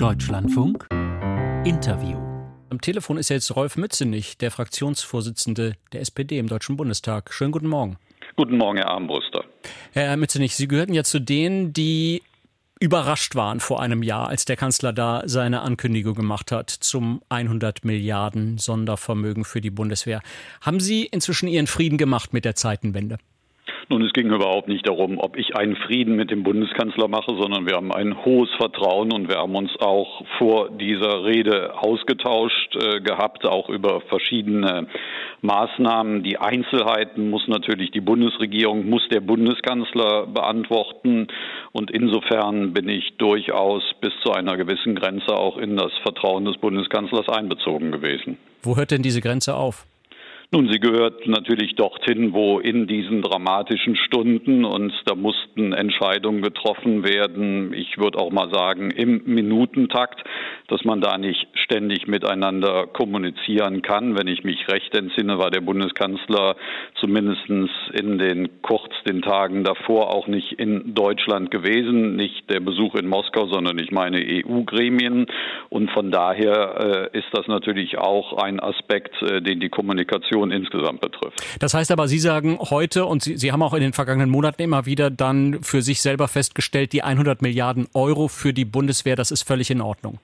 Deutschlandfunk Interview. Am Telefon ist jetzt Rolf Mützenich, der Fraktionsvorsitzende der SPD im Deutschen Bundestag. Schönen guten Morgen. Guten Morgen, Herr Armbruster. Herr Mützenich, Sie gehörten ja zu denen, die überrascht waren vor einem Jahr, als der Kanzler da seine Ankündigung gemacht hat zum 100 Milliarden Sondervermögen für die Bundeswehr. Haben Sie inzwischen Ihren Frieden gemacht mit der Zeitenwende? Nun, es ging überhaupt nicht darum, ob ich einen Frieden mit dem Bundeskanzler mache, sondern wir haben ein hohes Vertrauen und wir haben uns auch vor dieser Rede ausgetauscht äh, gehabt, auch über verschiedene Maßnahmen. Die Einzelheiten muss natürlich die Bundesregierung, muss der Bundeskanzler beantworten. Und insofern bin ich durchaus bis zu einer gewissen Grenze auch in das Vertrauen des Bundeskanzlers einbezogen gewesen. Wo hört denn diese Grenze auf? Nun, sie gehört natürlich dorthin, wo in diesen dramatischen Stunden und da mussten Entscheidungen getroffen werden. Ich würde auch mal sagen, im Minutentakt, dass man da nicht ständig miteinander kommunizieren kann. Wenn ich mich recht entsinne, war der Bundeskanzler zumindest in den kurz den Tagen davor auch nicht in Deutschland gewesen. Nicht der Besuch in Moskau, sondern ich meine EU-Gremien. Und von daher äh, ist das natürlich auch ein Aspekt, äh, den die Kommunikation Situation insgesamt betrifft. Das heißt aber, Sie sagen heute, und Sie, Sie haben auch in den vergangenen Monaten immer wieder dann für sich selber festgestellt, die 100 Milliarden Euro für die Bundeswehr, das ist völlig in Ordnung.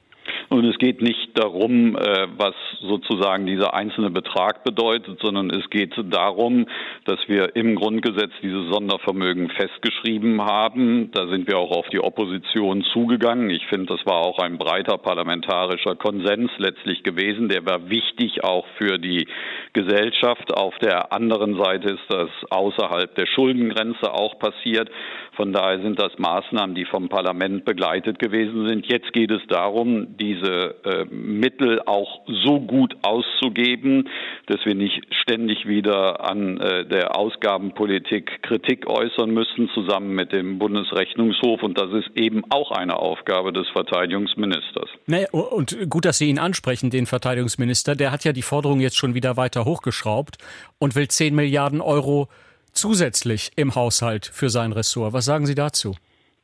Und es geht nicht darum, äh, was sozusagen dieser einzelne Betrag bedeutet, sondern es geht darum, dass wir im Grundgesetz dieses Sondervermögen festgeschrieben haben. Da sind wir auch auf die Opposition zugegangen. Ich finde, das war auch ein breiter parlamentarischer Konsens letztlich gewesen. Der war wichtig auch für die Gesellschaft. Auf der anderen Seite ist das außerhalb der Schuldengrenze auch passiert. Von daher sind das Maßnahmen, die vom Parlament begleitet gewesen sind. Jetzt geht es darum, diese äh, Mittel auch so gut auszugeben, dass wir nicht ständig wieder an äh, der Ausgabenpolitik Kritik äußern müssen, zusammen mit dem Bundesrechnungshof. Und das ist eben auch eine Aufgabe des Verteidigungsministers. Naja, und gut, dass Sie ihn ansprechen, den Verteidigungsminister. Der hat ja die Forderung jetzt schon wieder weiter hochgeschraubt und will 10 Milliarden Euro zusätzlich im Haushalt für sein Ressort. Was sagen Sie dazu?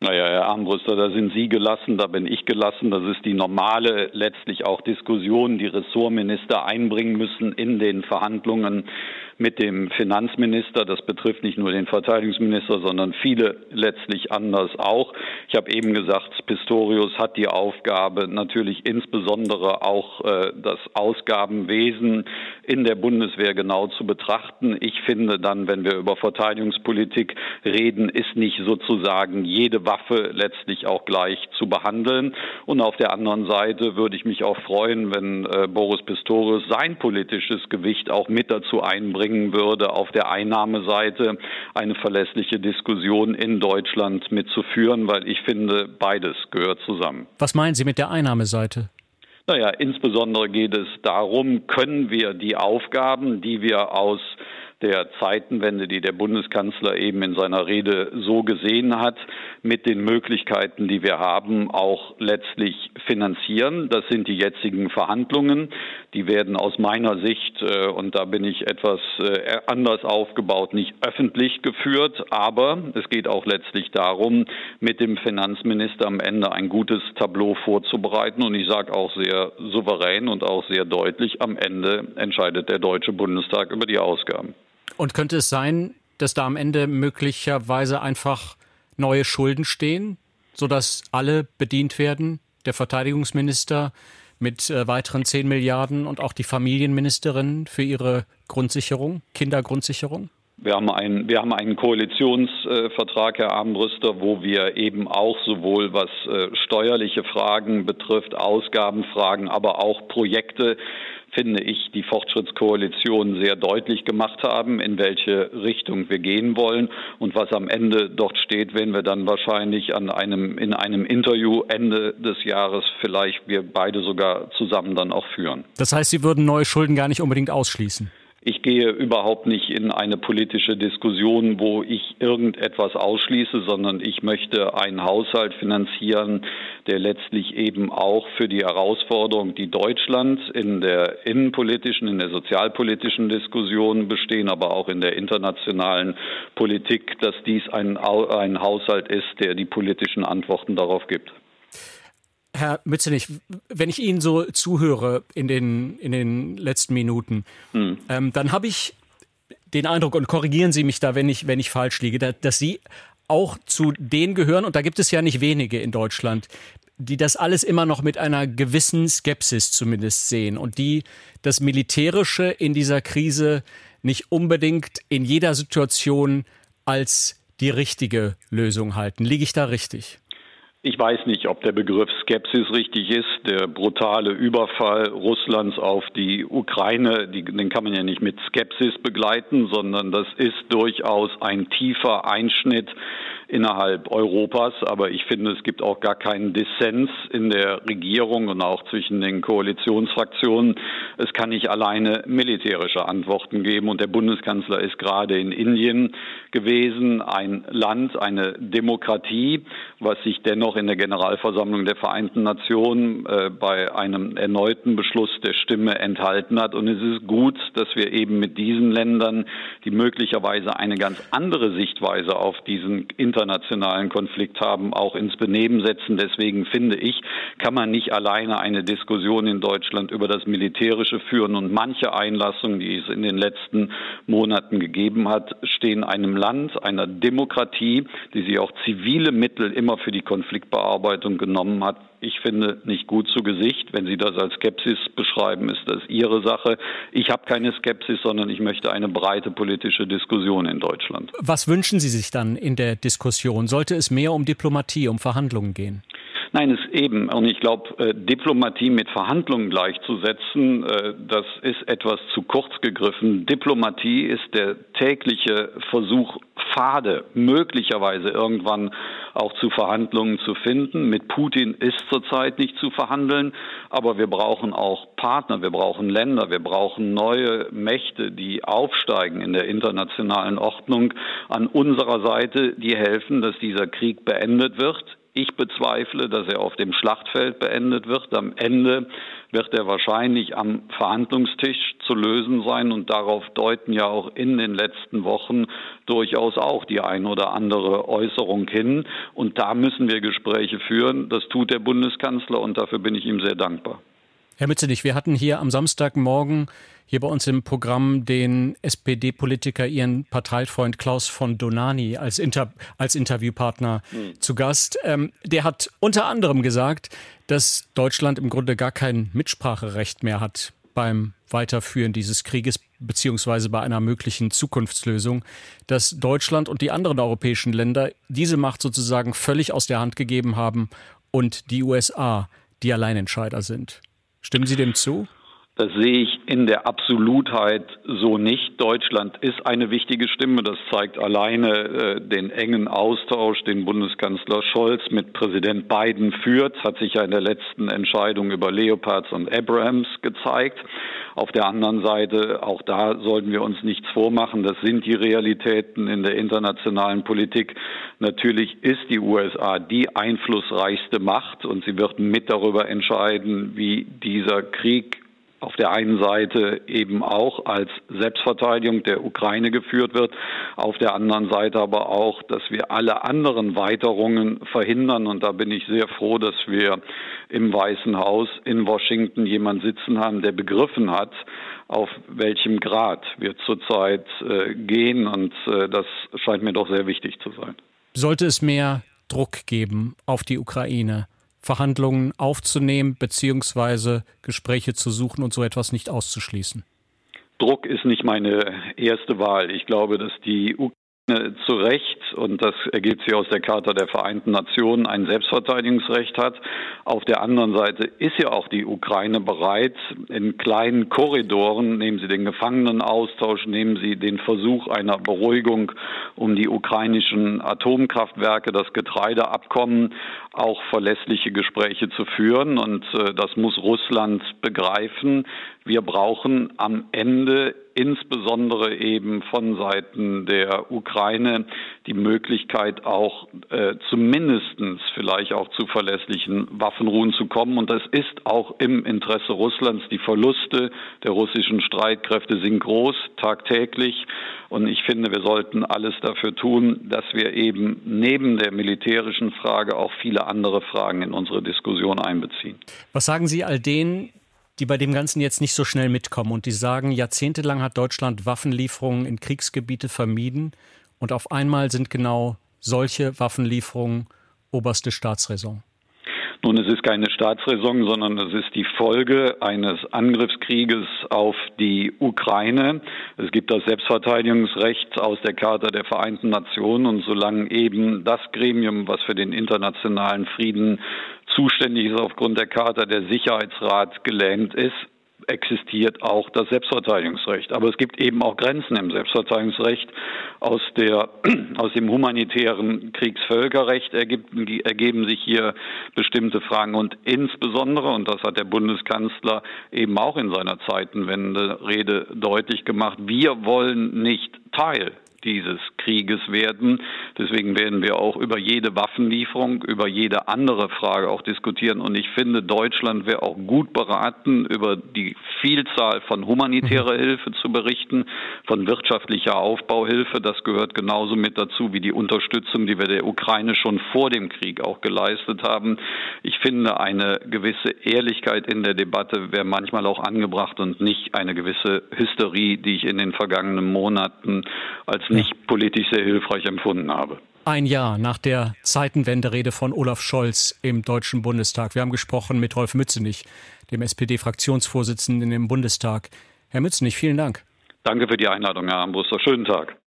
Naja, Herr Armbruster, da sind Sie gelassen, da bin ich gelassen. Das ist die normale, letztlich auch Diskussion, die Ressortminister einbringen müssen in den Verhandlungen mit dem Finanzminister. Das betrifft nicht nur den Verteidigungsminister, sondern viele letztlich anders auch. Ich habe eben gesagt, Pistorius hat die Aufgabe, natürlich insbesondere auch äh, das Ausgabenwesen in der Bundeswehr genau zu betrachten. Ich finde dann, wenn wir über Verteidigungspolitik reden, ist nicht sozusagen jede Waffe letztlich auch gleich zu behandeln. Und auf der anderen Seite würde ich mich auch freuen, wenn äh, Boris Pistorius sein politisches Gewicht auch mit dazu einbringt, bringen würde, auf der Einnahmeseite eine verlässliche Diskussion in Deutschland mitzuführen, weil ich finde, beides gehört zusammen. Was meinen Sie mit der Einnahmeseite? Naja, insbesondere geht es darum, können wir die Aufgaben, die wir aus der Zeitenwende, die der Bundeskanzler eben in seiner Rede so gesehen hat, mit den Möglichkeiten, die wir haben, auch letztlich finanzieren. Das sind die jetzigen Verhandlungen. Die werden aus meiner Sicht, äh, und da bin ich etwas äh, anders aufgebaut, nicht öffentlich geführt. Aber es geht auch letztlich darum, mit dem Finanzminister am Ende ein gutes Tableau vorzubereiten. Und ich sage auch sehr souverän und auch sehr deutlich, am Ende entscheidet der Deutsche Bundestag über die Ausgaben. Und könnte es sein, dass da am Ende möglicherweise einfach neue Schulden stehen, sodass alle bedient werden? Der Verteidigungsminister mit äh, weiteren 10 Milliarden und auch die Familienministerin für ihre Grundsicherung, Kindergrundsicherung? Wir haben, einen, wir haben einen Koalitionsvertrag, Herr Armbrüster, wo wir eben auch sowohl was äh, steuerliche Fragen betrifft, Ausgabenfragen, aber auch Projekte finde ich, die Fortschrittskoalition sehr deutlich gemacht haben, in welche Richtung wir gehen wollen. Und was am Ende dort steht, werden wir dann wahrscheinlich an einem, in einem Interview Ende des Jahres vielleicht wir beide sogar zusammen dann auch führen. Das heißt, Sie würden neue Schulden gar nicht unbedingt ausschließen? Ich gehe überhaupt nicht in eine politische Diskussion, wo ich irgendetwas ausschließe, sondern ich möchte einen Haushalt finanzieren, der letztlich eben auch für die Herausforderung, die Deutschland in der innenpolitischen, in der sozialpolitischen Diskussion bestehen, aber auch in der internationalen Politik, dass dies ein, ein Haushalt ist, der die politischen Antworten darauf gibt. Herr Mützenich, wenn ich Ihnen so zuhöre in den, in den letzten Minuten, hm. ähm, dann habe ich den Eindruck, und korrigieren Sie mich da, wenn ich, wenn ich falsch liege, dass, dass Sie auch zu denen gehören, und da gibt es ja nicht wenige in Deutschland, die das alles immer noch mit einer gewissen Skepsis zumindest sehen und die das Militärische in dieser Krise nicht unbedingt in jeder Situation als die richtige Lösung halten. Liege ich da richtig? Ich weiß nicht, ob der Begriff Skepsis richtig ist. Der brutale Überfall Russlands auf die Ukraine, die, den kann man ja nicht mit Skepsis begleiten, sondern das ist durchaus ein tiefer Einschnitt innerhalb Europas. Aber ich finde, es gibt auch gar keinen Dissens in der Regierung und auch zwischen den Koalitionsfraktionen. Es kann nicht alleine militärische Antworten geben. Und der Bundeskanzler ist gerade in Indien gewesen, ein Land, eine Demokratie, was sich dennoch in der Generalversammlung der Vereinten Nationen äh, bei einem erneuten Beschluss der Stimme enthalten hat. Und es ist gut, dass wir eben mit diesen Ländern, die möglicherweise eine ganz andere Sichtweise auf diesen Inter internationalen Konflikt haben, auch ins Benehmen setzen. Deswegen finde ich, kann man nicht alleine eine Diskussion in Deutschland über das Militärische führen. Und manche Einlassungen, die es in den letzten Monaten gegeben hat, stehen einem Land, einer Demokratie, die sich auch zivile Mittel immer für die Konfliktbearbeitung genommen hat, ich finde, nicht gut zu Gesicht. Wenn Sie das als Skepsis beschreiben, ist das Ihre Sache. Ich habe keine Skepsis, sondern ich möchte eine breite politische Diskussion in Deutschland. Was wünschen Sie sich dann in der Diskussion? Sollte es mehr um Diplomatie, um Verhandlungen gehen? Nein, es eben. Und ich glaube, äh, Diplomatie mit Verhandlungen gleichzusetzen, äh, das ist etwas zu kurz gegriffen. Diplomatie ist der tägliche Versuch, Pfade möglicherweise irgendwann auch zu Verhandlungen zu finden. Mit Putin ist zurzeit nicht zu verhandeln, aber wir brauchen auch Partner, wir brauchen Länder, wir brauchen neue Mächte, die aufsteigen in der internationalen Ordnung an unserer Seite, die helfen, dass dieser Krieg beendet wird ich bezweifle, dass er auf dem Schlachtfeld beendet wird. Am Ende wird er wahrscheinlich am Verhandlungstisch zu lösen sein und darauf deuten ja auch in den letzten Wochen durchaus auch die ein oder andere Äußerung hin. Und da müssen wir Gespräche führen. Das tut der Bundeskanzler und dafür bin ich ihm sehr dankbar. Herr Mützenich, wir hatten hier am Samstagmorgen hier bei uns im Programm den SPD-Politiker, Ihren Parteifreund Klaus von Donani als, Inter als Interviewpartner mhm. zu Gast. Ähm, der hat unter anderem gesagt, dass Deutschland im Grunde gar kein Mitspracherecht mehr hat beim Weiterführen dieses Krieges beziehungsweise bei einer möglichen Zukunftslösung, dass Deutschland und die anderen europäischen Länder diese Macht sozusagen völlig aus der Hand gegeben haben und die USA die Alleinentscheider sind. Stimmen Sie dem zu? Das sehe ich in der Absolutheit so nicht. Deutschland ist eine wichtige Stimme. Das zeigt alleine äh, den engen Austausch, den Bundeskanzler Scholz mit Präsident Biden führt. Hat sich ja in der letzten Entscheidung über Leopards und Abrams gezeigt. Auf der anderen Seite, auch da sollten wir uns nichts vormachen. Das sind die Realitäten in der internationalen Politik. Natürlich ist die USA die einflussreichste Macht und sie wird mit darüber entscheiden, wie dieser Krieg auf der einen Seite eben auch als Selbstverteidigung der Ukraine geführt wird, auf der anderen Seite aber auch, dass wir alle anderen Weiterungen verhindern. Und da bin ich sehr froh, dass wir im Weißen Haus in Washington jemand sitzen haben, der begriffen hat, auf welchem Grad wir zurzeit äh, gehen. Und äh, das scheint mir doch sehr wichtig zu sein. Sollte es mehr Druck geben auf die Ukraine? Verhandlungen aufzunehmen beziehungsweise Gespräche zu suchen und so etwas nicht auszuschließen? Druck ist nicht meine erste Wahl. Ich glaube, dass die zu Recht, und das ergibt sich aus der Charta der Vereinten Nationen, ein Selbstverteidigungsrecht hat. Auf der anderen Seite ist ja auch die Ukraine bereit, in kleinen Korridoren, nehmen Sie den Gefangenenaustausch, nehmen Sie den Versuch einer Beruhigung um die ukrainischen Atomkraftwerke, das Getreideabkommen, auch verlässliche Gespräche zu führen. Und äh, das muss Russland begreifen. Wir brauchen am Ende insbesondere eben von Seiten der Ukraine die Möglichkeit auch äh, zumindest vielleicht auch zu verlässlichen Waffenruhen zu kommen. Und das ist auch im Interesse Russlands. Die Verluste der russischen Streitkräfte sind groß, tagtäglich. Und ich finde, wir sollten alles dafür tun, dass wir eben neben der militärischen Frage auch viele andere Fragen in unsere Diskussion einbeziehen. Was sagen Sie all denen, die bei dem Ganzen jetzt nicht so schnell mitkommen und die sagen, jahrzehntelang hat Deutschland Waffenlieferungen in Kriegsgebiete vermieden und auf einmal sind genau solche Waffenlieferungen oberste Staatsräson? Nun, es ist keine Staatsräson, sondern es ist die Folge eines Angriffskrieges auf die Ukraine. Es gibt das Selbstverteidigungsrecht aus der Charta der Vereinten Nationen und solange eben das Gremium, was für den internationalen Frieden zuständig ist aufgrund der Charta der Sicherheitsrat gelähmt ist, existiert auch das Selbstverteidigungsrecht. Aber es gibt eben auch Grenzen im Selbstverteidigungsrecht. Aus, der, aus dem humanitären Kriegsvölkerrecht ergeben sich hier bestimmte Fragen. Und insbesondere, und das hat der Bundeskanzler eben auch in seiner Zeitenwende-Rede deutlich gemacht, wir wollen nicht Teil dieses Krieges werden. Deswegen werden wir auch über jede Waffenlieferung, über jede andere Frage auch diskutieren. Und ich finde, Deutschland wäre auch gut beraten, über die Vielzahl von humanitärer mhm. Hilfe zu berichten, von wirtschaftlicher Aufbauhilfe. Das gehört genauso mit dazu wie die Unterstützung, die wir der Ukraine schon vor dem Krieg auch geleistet haben. Ich finde, eine gewisse Ehrlichkeit in der Debatte wäre manchmal auch angebracht und nicht eine gewisse Hysterie, die ich in den vergangenen Monaten als nicht politisch sehr hilfreich empfunden habe. Ein Jahr nach der Zeitenwenderede von Olaf Scholz im Deutschen Bundestag. Wir haben gesprochen mit Rolf Mützenich, dem SPD-Fraktionsvorsitzenden im Bundestag. Herr Mützenich, vielen Dank. Danke für die Einladung, Herr Armbruster. Schönen Tag.